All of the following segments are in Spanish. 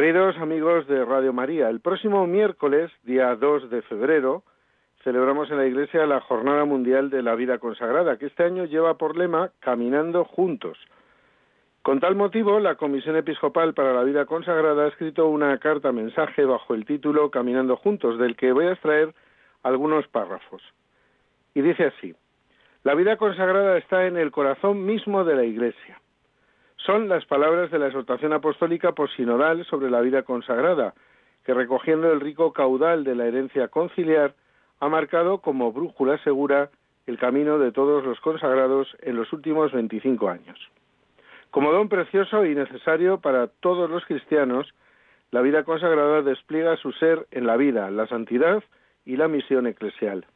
Queridos amigos de Radio María, el próximo miércoles, día 2 de febrero, celebramos en la Iglesia la Jornada Mundial de la Vida Consagrada, que este año lleva por lema Caminando Juntos. Con tal motivo, la Comisión Episcopal para la Vida Consagrada ha escrito una carta mensaje bajo el título Caminando Juntos, del que voy a extraer algunos párrafos. Y dice así, la vida consagrada está en el corazón mismo de la Iglesia son las palabras de la exhortación apostólica posinodal sobre la vida consagrada, que recogiendo el rico caudal de la herencia conciliar, ha marcado como brújula segura el camino de todos los consagrados en los últimos 25 años. Como don precioso y necesario para todos los cristianos, la vida consagrada despliega su ser en la vida, la santidad y la misión eclesial.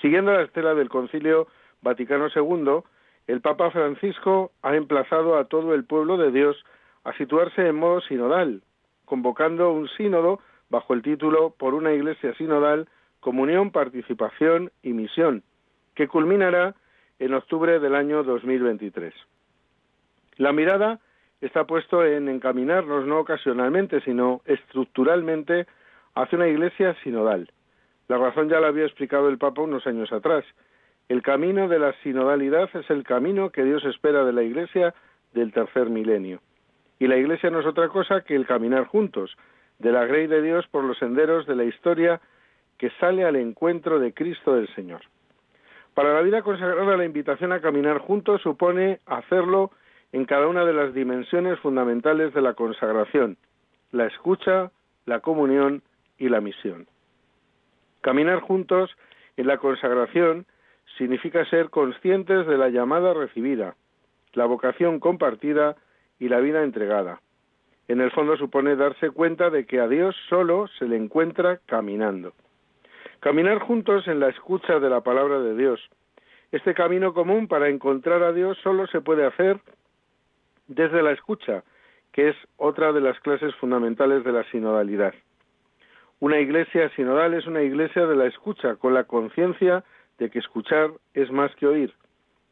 Siguiendo la estela del Concilio Vaticano II, el Papa Francisco ha emplazado a todo el pueblo de Dios a situarse en modo sinodal, convocando un sínodo bajo el título Por una Iglesia sinodal, comunión, participación y misión, que culminará en octubre del año 2023. La mirada está puesto en encaminarnos no ocasionalmente, sino estructuralmente hacia una iglesia sinodal. La razón ya la había explicado el Papa unos años atrás. El camino de la sinodalidad es el camino que Dios espera de la Iglesia del tercer milenio. Y la Iglesia no es otra cosa que el caminar juntos, de la grey de Dios por los senderos de la historia que sale al encuentro de Cristo del Señor. Para la vida consagrada la invitación a caminar juntos supone hacerlo en cada una de las dimensiones fundamentales de la consagración, la escucha, la comunión y la misión. Caminar juntos en la consagración significa ser conscientes de la llamada recibida, la vocación compartida y la vida entregada. En el fondo supone darse cuenta de que a Dios solo se le encuentra caminando. Caminar juntos en la escucha de la palabra de Dios. Este camino común para encontrar a Dios solo se puede hacer desde la escucha, que es otra de las clases fundamentales de la sinodalidad. Una iglesia sinodal es una iglesia de la escucha, con la conciencia de que escuchar es más que oír,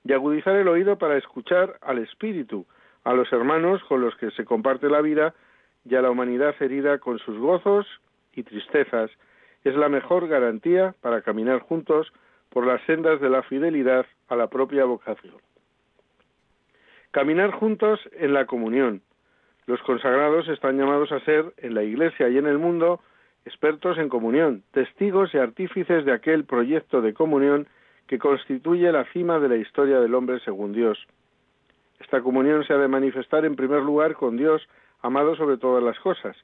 y agudizar el oído para escuchar al Espíritu, a los hermanos con los que se comparte la vida y a la humanidad herida con sus gozos y tristezas, es la mejor garantía para caminar juntos por las sendas de la fidelidad a la propia vocación. Caminar juntos en la comunión. Los consagrados están llamados a ser, en la Iglesia y en el mundo, expertos en comunión, testigos y artífices de aquel proyecto de comunión que constituye la cima de la historia del hombre según Dios. Esta comunión se ha de manifestar en primer lugar con Dios, amado sobre todas las cosas,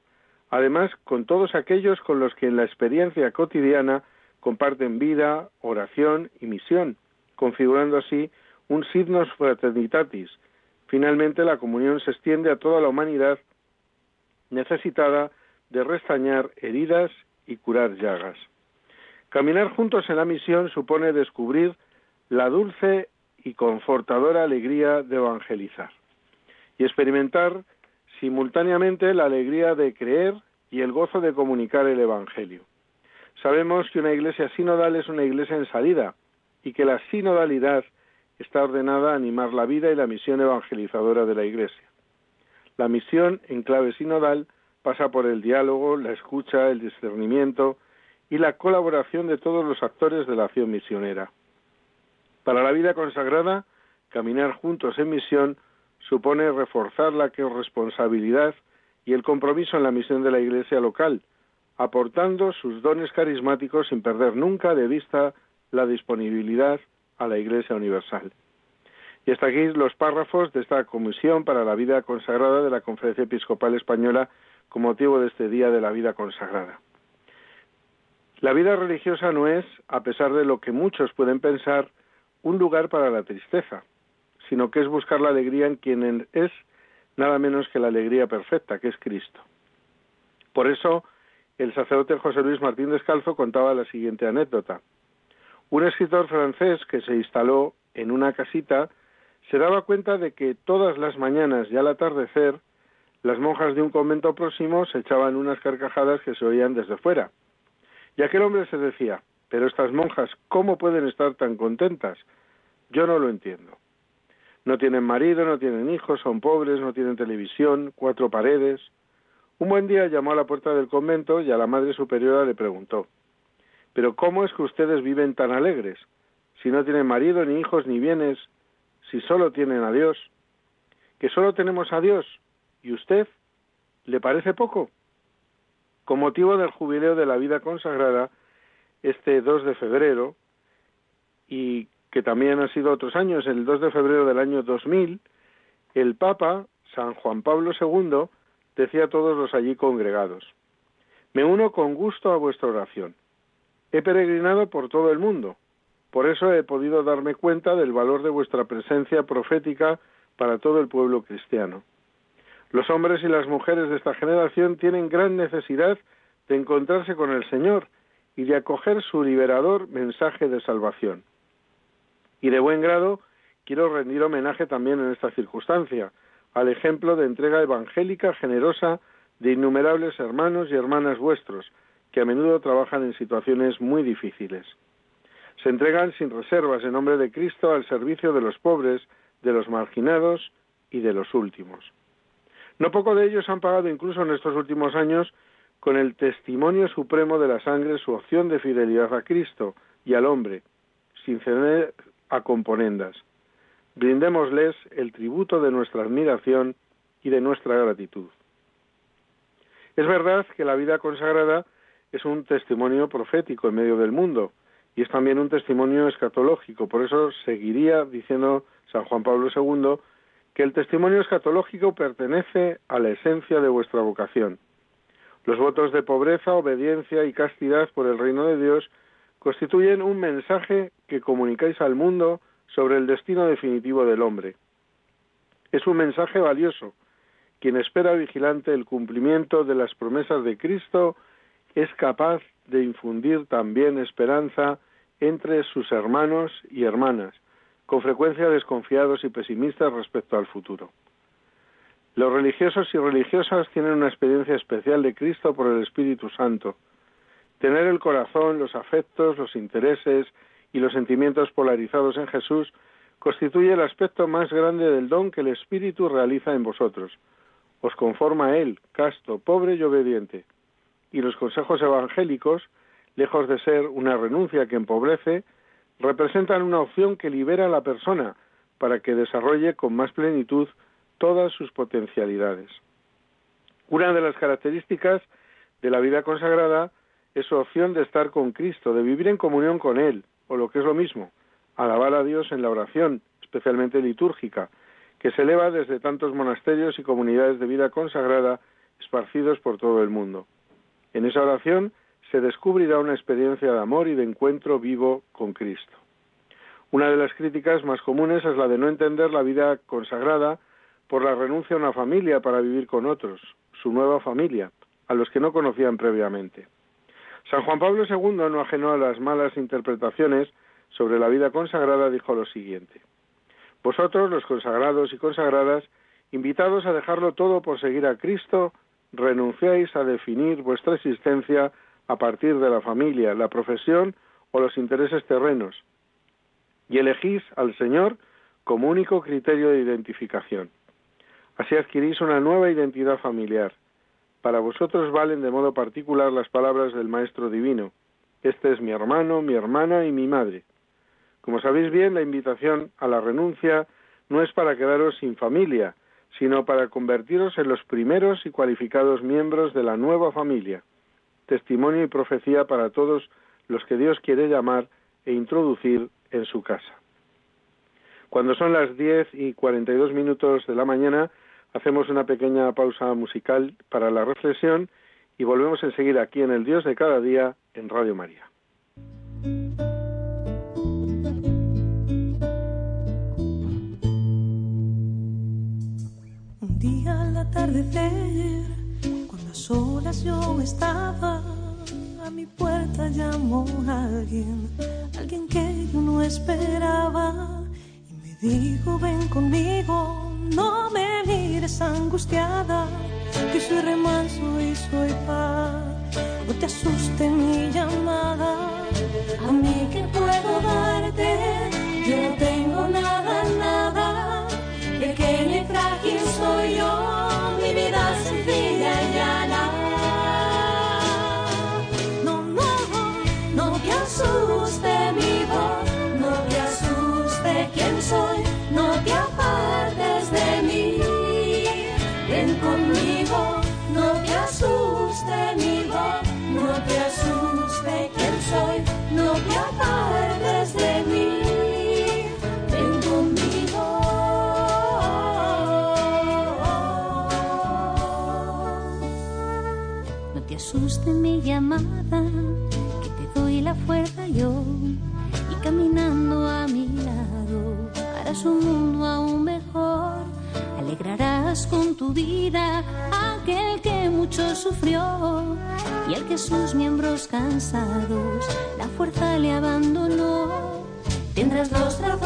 además con todos aquellos con los que en la experiencia cotidiana comparten vida, oración y misión, configurando así un signos fraternitatis. Finalmente la comunión se extiende a toda la humanidad necesitada de restañar heridas y curar llagas. Caminar juntos en la misión supone descubrir la dulce y confortadora alegría de evangelizar y experimentar simultáneamente la alegría de creer y el gozo de comunicar el Evangelio. Sabemos que una iglesia sinodal es una iglesia en salida y que la sinodalidad está ordenada a animar la vida y la misión evangelizadora de la iglesia. La misión en clave sinodal pasa por el diálogo, la escucha, el discernimiento y la colaboración de todos los actores de la acción misionera. Para la vida consagrada, caminar juntos en misión supone reforzar la responsabilidad y el compromiso en la misión de la Iglesia local, aportando sus dones carismáticos sin perder nunca de vista la disponibilidad a la Iglesia Universal. Y hasta aquí los párrafos de esta Comisión para la Vida Consagrada de la Conferencia Episcopal Española con motivo de este Día de la Vida Consagrada. La vida religiosa no es, a pesar de lo que muchos pueden pensar, un lugar para la tristeza, sino que es buscar la alegría en quien es nada menos que la alegría perfecta, que es Cristo. Por eso, el sacerdote José Luis Martín Descalzo contaba la siguiente anécdota. Un escritor francés que se instaló en una casita se daba cuenta de que todas las mañanas y al atardecer las monjas de un convento próximo se echaban unas carcajadas que se oían desde fuera. Y aquel hombre se decía, pero estas monjas, ¿cómo pueden estar tan contentas? Yo no lo entiendo. No tienen marido, no tienen hijos, son pobres, no tienen televisión, cuatro paredes. Un buen día llamó a la puerta del convento y a la Madre Superiora le preguntó, ¿pero cómo es que ustedes viven tan alegres? Si no tienen marido, ni hijos, ni bienes, si solo tienen a Dios. ¿Que solo tenemos a Dios? ¿Y usted? ¿Le parece poco? Con motivo del jubileo de la vida consagrada, este 2 de febrero, y que también ha sido otros años, el 2 de febrero del año 2000, el Papa, San Juan Pablo II, decía a todos los allí congregados, me uno con gusto a vuestra oración. He peregrinado por todo el mundo, por eso he podido darme cuenta del valor de vuestra presencia profética para todo el pueblo cristiano. Los hombres y las mujeres de esta generación tienen gran necesidad de encontrarse con el Señor y de acoger su liberador mensaje de salvación. Y de buen grado quiero rendir homenaje también en esta circunstancia al ejemplo de entrega evangélica generosa de innumerables hermanos y hermanas vuestros, que a menudo trabajan en situaciones muy difíciles. Se entregan sin reservas en nombre de Cristo al servicio de los pobres, de los marginados y de los últimos. No poco de ellos han pagado incluso en estos últimos años con el testimonio supremo de la sangre su opción de fidelidad a Cristo y al hombre, sin ceder a componendas. Brindémosles el tributo de nuestra admiración y de nuestra gratitud. Es verdad que la vida consagrada es un testimonio profético en medio del mundo y es también un testimonio escatológico. Por eso seguiría diciendo San Juan Pablo II que el testimonio escatológico pertenece a la esencia de vuestra vocación. Los votos de pobreza, obediencia y castidad por el reino de Dios constituyen un mensaje que comunicáis al mundo sobre el destino definitivo del hombre. Es un mensaje valioso. Quien espera vigilante el cumplimiento de las promesas de Cristo es capaz de infundir también esperanza entre sus hermanos y hermanas, con frecuencia desconfiados y pesimistas respecto al futuro. Los religiosos y religiosas tienen una experiencia especial de Cristo por el Espíritu Santo, Tener el corazón, los afectos, los intereses y los sentimientos polarizados en Jesús constituye el aspecto más grande del don que el Espíritu realiza en vosotros. Os conforma Él, casto, pobre y obediente. Y los consejos evangélicos, lejos de ser una renuncia que empobrece, representan una opción que libera a la persona para que desarrolle con más plenitud todas sus potencialidades. Una de las características de la vida consagrada es su opción de estar con Cristo, de vivir en comunión con Él, o lo que es lo mismo, alabar a Dios en la oración, especialmente litúrgica, que se eleva desde tantos monasterios y comunidades de vida consagrada esparcidos por todo el mundo. En esa oración se descubrirá una experiencia de amor y de encuentro vivo con Cristo. Una de las críticas más comunes es la de no entender la vida consagrada por la renuncia a una familia para vivir con otros, su nueva familia, a los que no conocían previamente. San Juan Pablo II, no ajeno a las malas interpretaciones sobre la vida consagrada, dijo lo siguiente. Vosotros, los consagrados y consagradas, invitados a dejarlo todo por seguir a Cristo, renunciáis a definir vuestra existencia a partir de la familia, la profesión o los intereses terrenos, y elegís al Señor como único criterio de identificación. Así adquirís una nueva identidad familiar, para vosotros valen de modo particular las palabras del Maestro Divino. Este es mi hermano, mi hermana y mi madre. Como sabéis bien, la invitación a la renuncia no es para quedaros sin familia, sino para convertiros en los primeros y cualificados miembros de la nueva familia, testimonio y profecía para todos los que Dios quiere llamar e introducir en su casa. Cuando son las 10 y 42 minutos de la mañana, hacemos una pequeña pausa musical para la reflexión y volvemos enseguida aquí en El Dios de cada día en Radio María. Un día al atardecer, solas yo estaba, a mi puerta llamó alguien, alguien que yo no esperaba, y me dijo, ven conmigo, no me mires angustiada que soy remanso y soy paz. No te asuste mi llamada, a mí que puedo darte, yo no tengo nada, nada, sus miembros cansados la fuerza le abandonó. Tendrás los brazos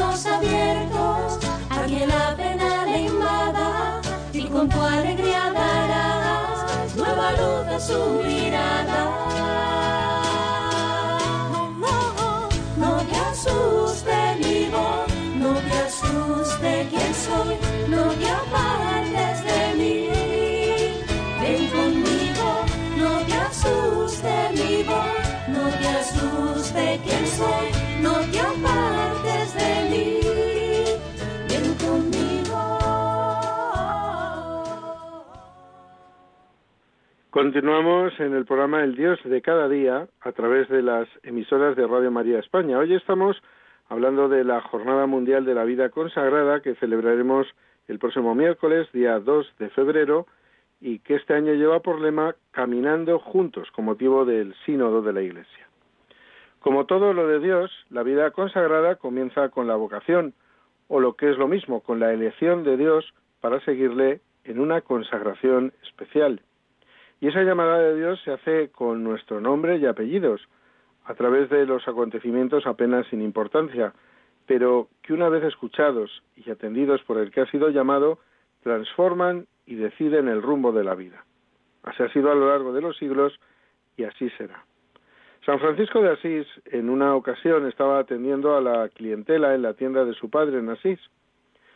Continuamos en el programa El Dios de cada día a través de las emisoras de Radio María España. Hoy estamos hablando de la Jornada Mundial de la Vida Consagrada que celebraremos el próximo miércoles, día 2 de febrero, y que este año lleva por lema Caminando juntos, con motivo del sínodo de la Iglesia. Como todo lo de Dios, la vida consagrada comienza con la vocación, o lo que es lo mismo, con la elección de Dios para seguirle en una consagración especial. Y esa llamada de Dios se hace con nuestro nombre y apellidos, a través de los acontecimientos apenas sin importancia, pero que una vez escuchados y atendidos por el que ha sido llamado, transforman y deciden el rumbo de la vida. Así ha sido a lo largo de los siglos y así será. San Francisco de Asís en una ocasión estaba atendiendo a la clientela en la tienda de su padre en Asís.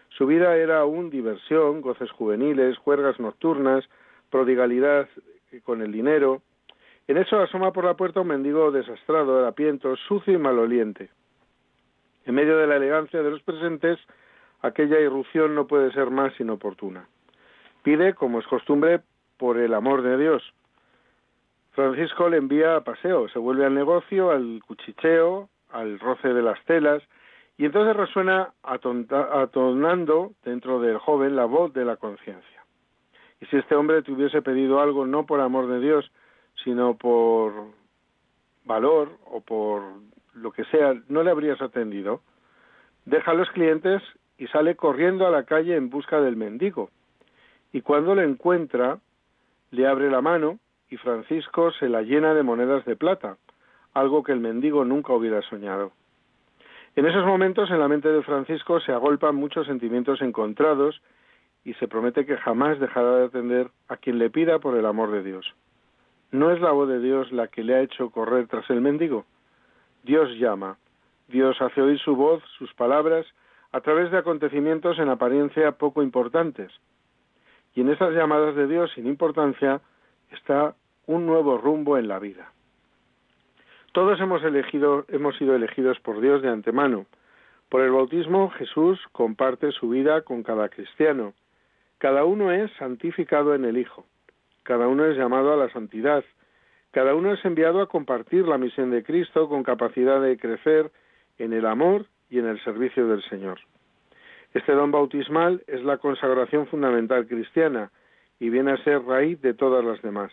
Su vida era aún diversión, goces juveniles, juergas nocturnas, prodigalidad con el dinero. En eso asoma por la puerta un mendigo desastrado, harapiento, sucio y maloliente. En medio de la elegancia de los presentes, aquella irrupción no puede ser más inoportuna. Pide, como es costumbre, por el amor de Dios. Francisco le envía a paseo, se vuelve al negocio, al cuchicheo, al roce de las telas, y entonces resuena atonando dentro del joven la voz de la conciencia. Y si este hombre te hubiese pedido algo no por amor de Dios, sino por valor o por lo que sea, no le habrías atendido. Deja a los clientes y sale corriendo a la calle en busca del mendigo. Y cuando le encuentra, le abre la mano y Francisco se la llena de monedas de plata, algo que el mendigo nunca hubiera soñado. En esos momentos en la mente de Francisco se agolpan muchos sentimientos encontrados y se promete que jamás dejará de atender a quien le pida por el amor de Dios. ¿No es la voz de Dios la que le ha hecho correr tras el mendigo? Dios llama, Dios hace oír su voz, sus palabras, a través de acontecimientos en apariencia poco importantes. Y en esas llamadas de Dios sin importancia está un nuevo rumbo en la vida. Todos hemos elegido, hemos sido elegidos por Dios de antemano. Por el bautismo Jesús comparte su vida con cada cristiano. Cada uno es santificado en el Hijo. Cada uno es llamado a la santidad. Cada uno es enviado a compartir la misión de Cristo con capacidad de crecer en el amor y en el servicio del Señor. Este don bautismal es la consagración fundamental cristiana y viene a ser raíz de todas las demás.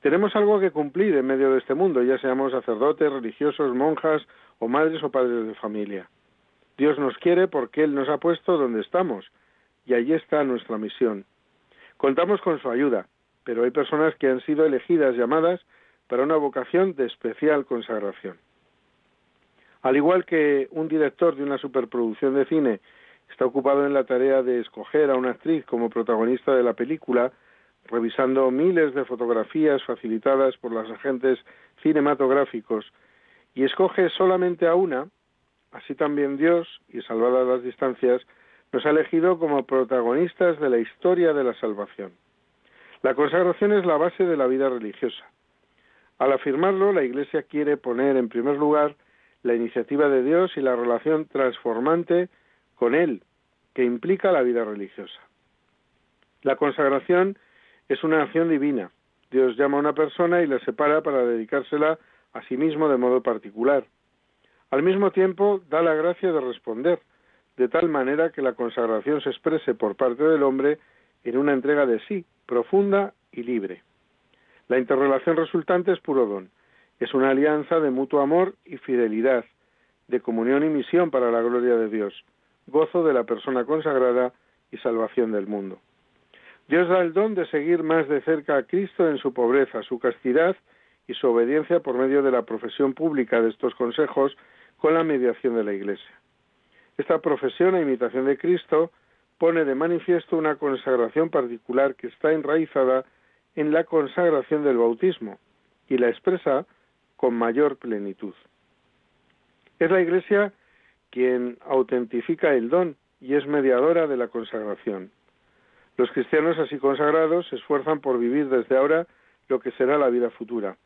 Tenemos algo que cumplir en medio de este mundo, ya seamos sacerdotes, religiosos, monjas o madres o padres de familia. Dios nos quiere porque Él nos ha puesto donde estamos y allí está nuestra misión. Contamos con su ayuda, pero hay personas que han sido elegidas, llamadas, para una vocación de especial consagración. Al igual que un director de una superproducción de cine está ocupado en la tarea de escoger a una actriz como protagonista de la película, revisando miles de fotografías facilitadas por los agentes cinematográficos, y escoge solamente a una, así también Dios, y salvadas las distancias, nos ha elegido como protagonistas de la historia de la salvación. La consagración es la base de la vida religiosa. Al afirmarlo, la Iglesia quiere poner en primer lugar la iniciativa de Dios y la relación transformante con Él, que implica la vida religiosa. La consagración es una acción divina. Dios llama a una persona y la separa para dedicársela a sí mismo de modo particular. Al mismo tiempo, da la gracia de responder, de tal manera que la consagración se exprese por parte del hombre en una entrega de sí, profunda y libre. La interrelación resultante es puro don. Es una alianza de mutuo amor y fidelidad, de comunión y misión para la gloria de Dios, gozo de la persona consagrada y salvación del mundo. Dios da el don de seguir más de cerca a Cristo en su pobreza, su castidad y su obediencia por medio de la profesión pública de estos consejos con la mediación de la Iglesia. Esta profesión a imitación de Cristo pone de manifiesto una consagración particular que está enraizada en la consagración del bautismo y la expresa con mayor plenitud. Es la Iglesia quien autentifica el don y es mediadora de la consagración. Los cristianos así consagrados se esfuerzan por vivir desde ahora lo que será la vida futura.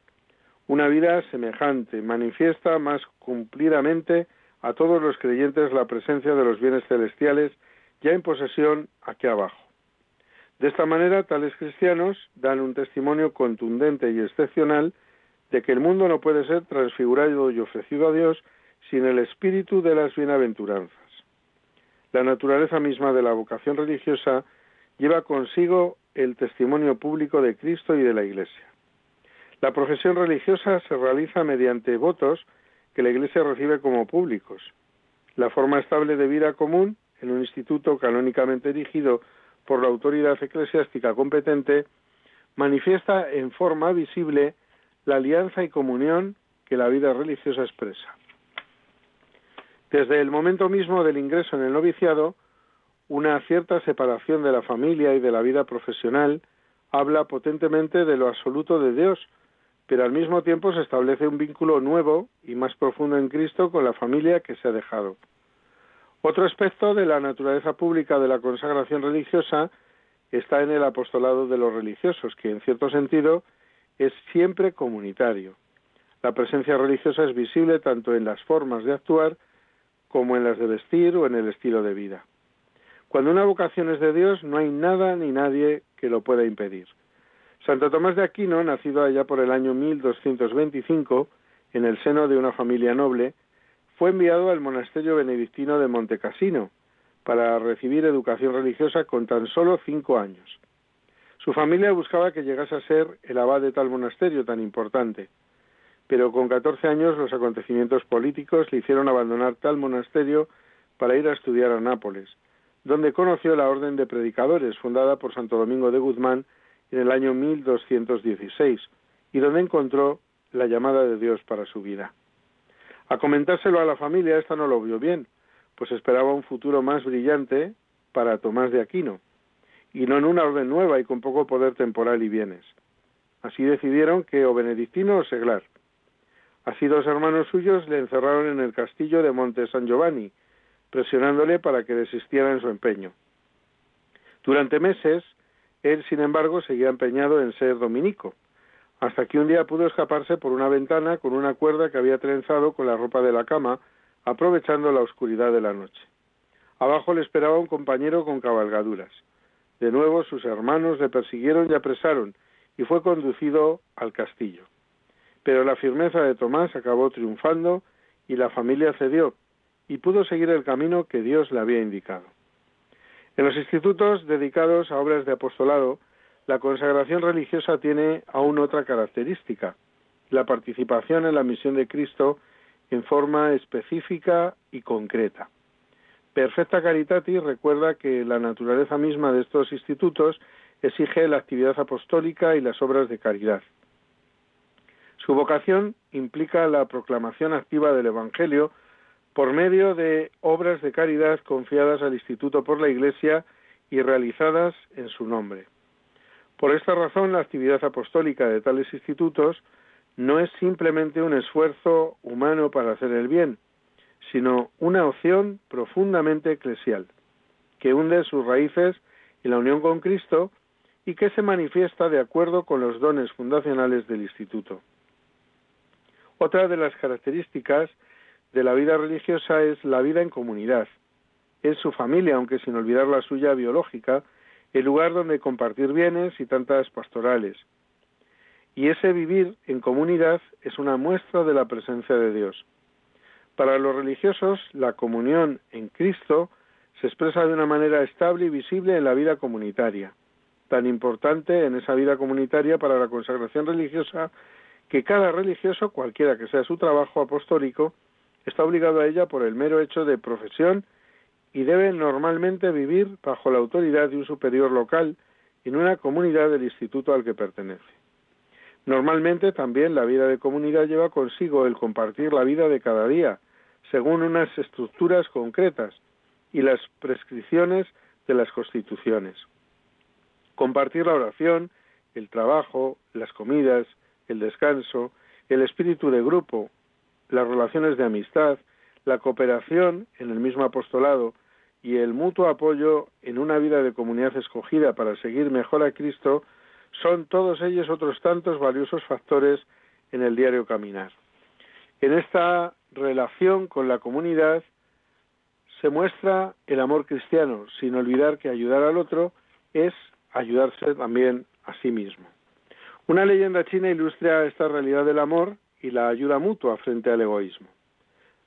Una vida semejante manifiesta más cumplidamente a todos los creyentes la presencia de los bienes celestiales ya en posesión aquí abajo. De esta manera, tales cristianos dan un testimonio contundente y excepcional de que el mundo no puede ser transfigurado y ofrecido a Dios sin el espíritu de las bienaventuranzas. La naturaleza misma de la vocación religiosa lleva consigo el testimonio público de Cristo y de la Iglesia. La profesión religiosa se realiza mediante votos que la Iglesia recibe como públicos. La forma estable de vida común en un instituto canónicamente dirigido por la autoridad eclesiástica competente manifiesta en forma visible la alianza y comunión que la vida religiosa expresa. Desde el momento mismo del ingreso en el noviciado, una cierta separación de la familia y de la vida profesional habla potentemente de lo absoluto de Dios, pero al mismo tiempo se establece un vínculo nuevo y más profundo en Cristo con la familia que se ha dejado. Otro aspecto de la naturaleza pública de la consagración religiosa está en el apostolado de los religiosos, que en cierto sentido es siempre comunitario. La presencia religiosa es visible tanto en las formas de actuar como en las de vestir o en el estilo de vida. Cuando una vocación es de Dios, no hay nada ni nadie que lo pueda impedir. Santo Tomás de Aquino, nacido allá por el año 1225, en el seno de una familia noble, fue enviado al monasterio benedictino de Montecassino para recibir educación religiosa con tan solo cinco años. Su familia buscaba que llegase a ser el abad de tal monasterio tan importante, pero con 14 años los acontecimientos políticos le hicieron abandonar tal monasterio para ir a estudiar a Nápoles, donde conoció la Orden de Predicadores, fundada por Santo Domingo de Guzmán en el año 1216, y donde encontró la llamada de Dios para su vida. A comentárselo a la familia, esta no lo vio bien, pues esperaba un futuro más brillante para Tomás de Aquino, y no en una orden nueva y con poco poder temporal y bienes. Así decidieron que o benedictino o seglar. Así dos hermanos suyos le encerraron en el castillo de Monte San Giovanni, presionándole para que desistiera en su empeño. Durante meses, él, sin embargo, seguía empeñado en ser dominico, hasta que un día pudo escaparse por una ventana con una cuerda que había trenzado con la ropa de la cama, aprovechando la oscuridad de la noche. Abajo le esperaba un compañero con cabalgaduras. De nuevo sus hermanos le persiguieron y apresaron, y fue conducido al castillo. Pero la firmeza de Tomás acabó triunfando y la familia cedió y pudo seguir el camino que Dios le había indicado. En los institutos dedicados a obras de apostolado, la consagración religiosa tiene aún otra característica, la participación en la misión de Cristo en forma específica y concreta. Perfecta Caritatis recuerda que la naturaleza misma de estos institutos exige la actividad apostólica y las obras de caridad. Su vocación implica la proclamación activa del Evangelio por medio de obras de caridad confiadas al Instituto por la Iglesia y realizadas en su nombre. Por esta razón, la actividad apostólica de tales institutos no es simplemente un esfuerzo humano para hacer el bien, sino una opción profundamente eclesial, que hunde sus raíces en la unión con Cristo y que se manifiesta de acuerdo con los dones fundacionales del Instituto. Otra de las características de la vida religiosa es la vida en comunidad. Es su familia, aunque sin olvidar la suya biológica, el lugar donde compartir bienes y tantas pastorales. Y ese vivir en comunidad es una muestra de la presencia de Dios. Para los religiosos, la comunión en Cristo se expresa de una manera estable y visible en la vida comunitaria, tan importante en esa vida comunitaria para la consagración religiosa que cada religioso, cualquiera que sea su trabajo apostólico, está obligado a ella por el mero hecho de profesión y debe normalmente vivir bajo la autoridad de un superior local en una comunidad del instituto al que pertenece. Normalmente también la vida de comunidad lleva consigo el compartir la vida de cada día, según unas estructuras concretas y las prescripciones de las constituciones. Compartir la oración, el trabajo, las comidas, el descanso, el espíritu de grupo, las relaciones de amistad, la cooperación en el mismo apostolado y el mutuo apoyo en una vida de comunidad escogida para seguir mejor a Cristo son todos ellos otros tantos valiosos factores en el diario caminar. En esta relación con la comunidad se muestra el amor cristiano, sin olvidar que ayudar al otro es ayudarse también a sí mismo. Una leyenda china ilustra esta realidad del amor y la ayuda mutua frente al egoísmo.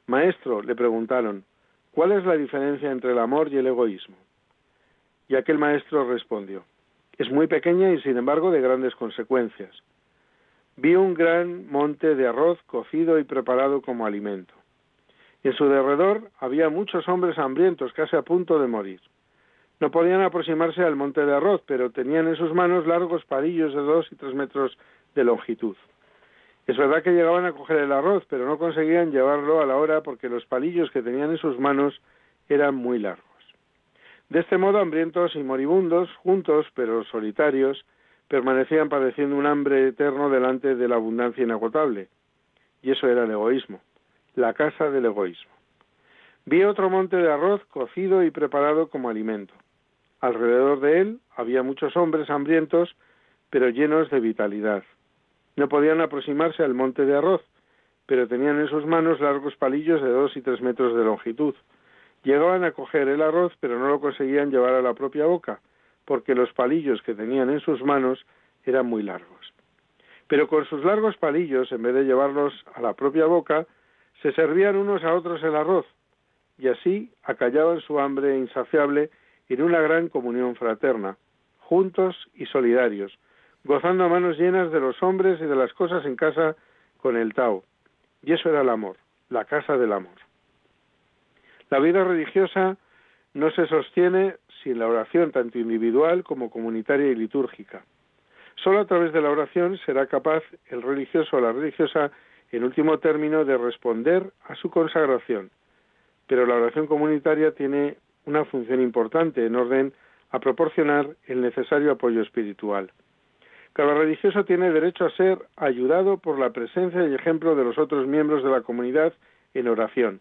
Maestro, le preguntaron, ¿cuál es la diferencia entre el amor y el egoísmo? Y aquel maestro respondió, es muy pequeña y sin embargo de grandes consecuencias. Vi un gran monte de arroz cocido y preparado como alimento. En su derredor había muchos hombres hambrientos, casi a punto de morir. No podían aproximarse al monte de arroz, pero tenían en sus manos largos palillos de dos y tres metros de longitud. Es verdad que llegaban a coger el arroz, pero no conseguían llevarlo a la hora porque los palillos que tenían en sus manos eran muy largos. De este modo, hambrientos y moribundos, juntos pero solitarios, permanecían padeciendo un hambre eterno delante de la abundancia inagotable. Y eso era el egoísmo, la casa del egoísmo. Vi otro monte de arroz cocido y preparado como alimento. Alrededor de él había muchos hombres hambrientos, pero llenos de vitalidad. No podían aproximarse al monte de arroz, pero tenían en sus manos largos palillos de dos y tres metros de longitud. Llegaban a coger el arroz, pero no lo conseguían llevar a la propia boca, porque los palillos que tenían en sus manos eran muy largos. Pero con sus largos palillos, en vez de llevarlos a la propia boca, se servían unos a otros el arroz, y así acallaban su hambre insaciable en una gran comunión fraterna, juntos y solidarios, gozando a manos llenas de los hombres y de las cosas en casa con el Tao. Y eso era el amor, la casa del amor. La vida religiosa no se sostiene sin la oración tanto individual como comunitaria y litúrgica. Solo a través de la oración será capaz el religioso o la religiosa, en último término, de responder a su consagración. Pero la oración comunitaria tiene una función importante en orden a proporcionar el necesario apoyo espiritual. Cada religioso tiene derecho a ser ayudado por la presencia y ejemplo de los otros miembros de la comunidad en oración.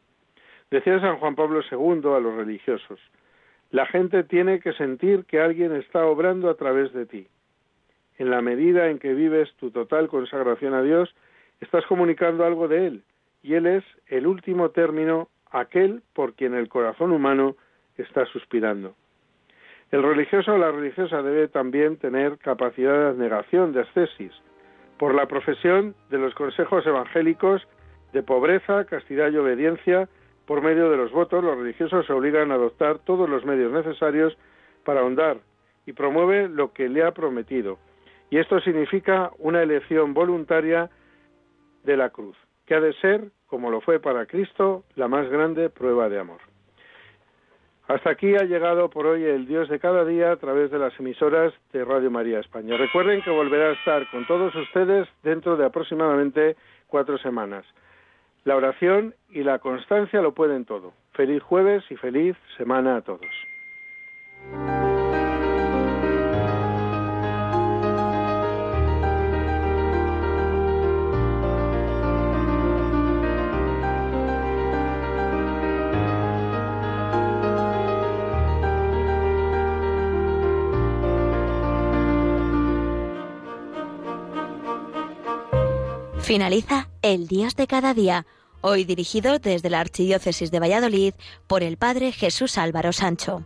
Decía San Juan Pablo II a los religiosos, la gente tiene que sentir que alguien está obrando a través de ti. En la medida en que vives tu total consagración a Dios, estás comunicando algo de Él, y Él es el último término, aquel por quien el corazón humano está suspirando. El religioso o la religiosa debe también tener capacidad de abnegación, de ascesis, por la profesión de los consejos evangélicos de pobreza, castidad y obediencia, por medio de los votos, los religiosos se obligan a adoptar todos los medios necesarios para ahondar y promueve lo que le ha prometido. Y esto significa una elección voluntaria de la cruz, que ha de ser, como lo fue para Cristo, la más grande prueba de amor. Hasta aquí ha llegado por hoy el Dios de cada día a través de las emisoras de Radio María España. Recuerden que volverá a estar con todos ustedes dentro de aproximadamente cuatro semanas. La oración y la constancia lo pueden todo. Feliz jueves y feliz semana a todos. Finaliza El Dios de cada día, hoy dirigido desde la Archidiócesis de Valladolid por el Padre Jesús Álvaro Sancho.